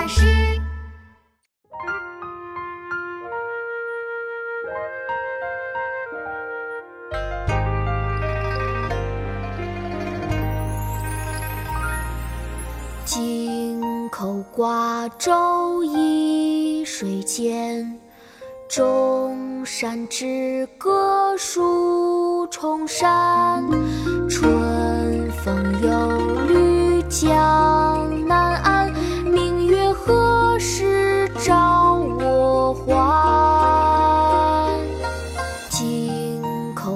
老师。京口瓜洲一水间，钟山之歌数重山。春风又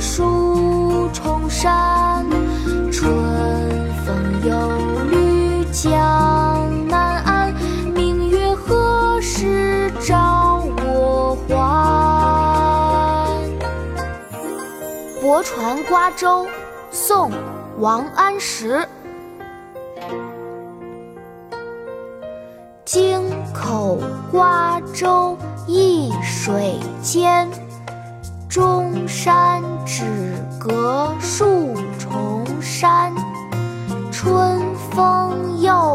数重山。春风又绿江南岸，明月何时照我还？《泊船瓜洲》宋·王安石。京口瓜洲一水间，钟山只隔数重山。春风又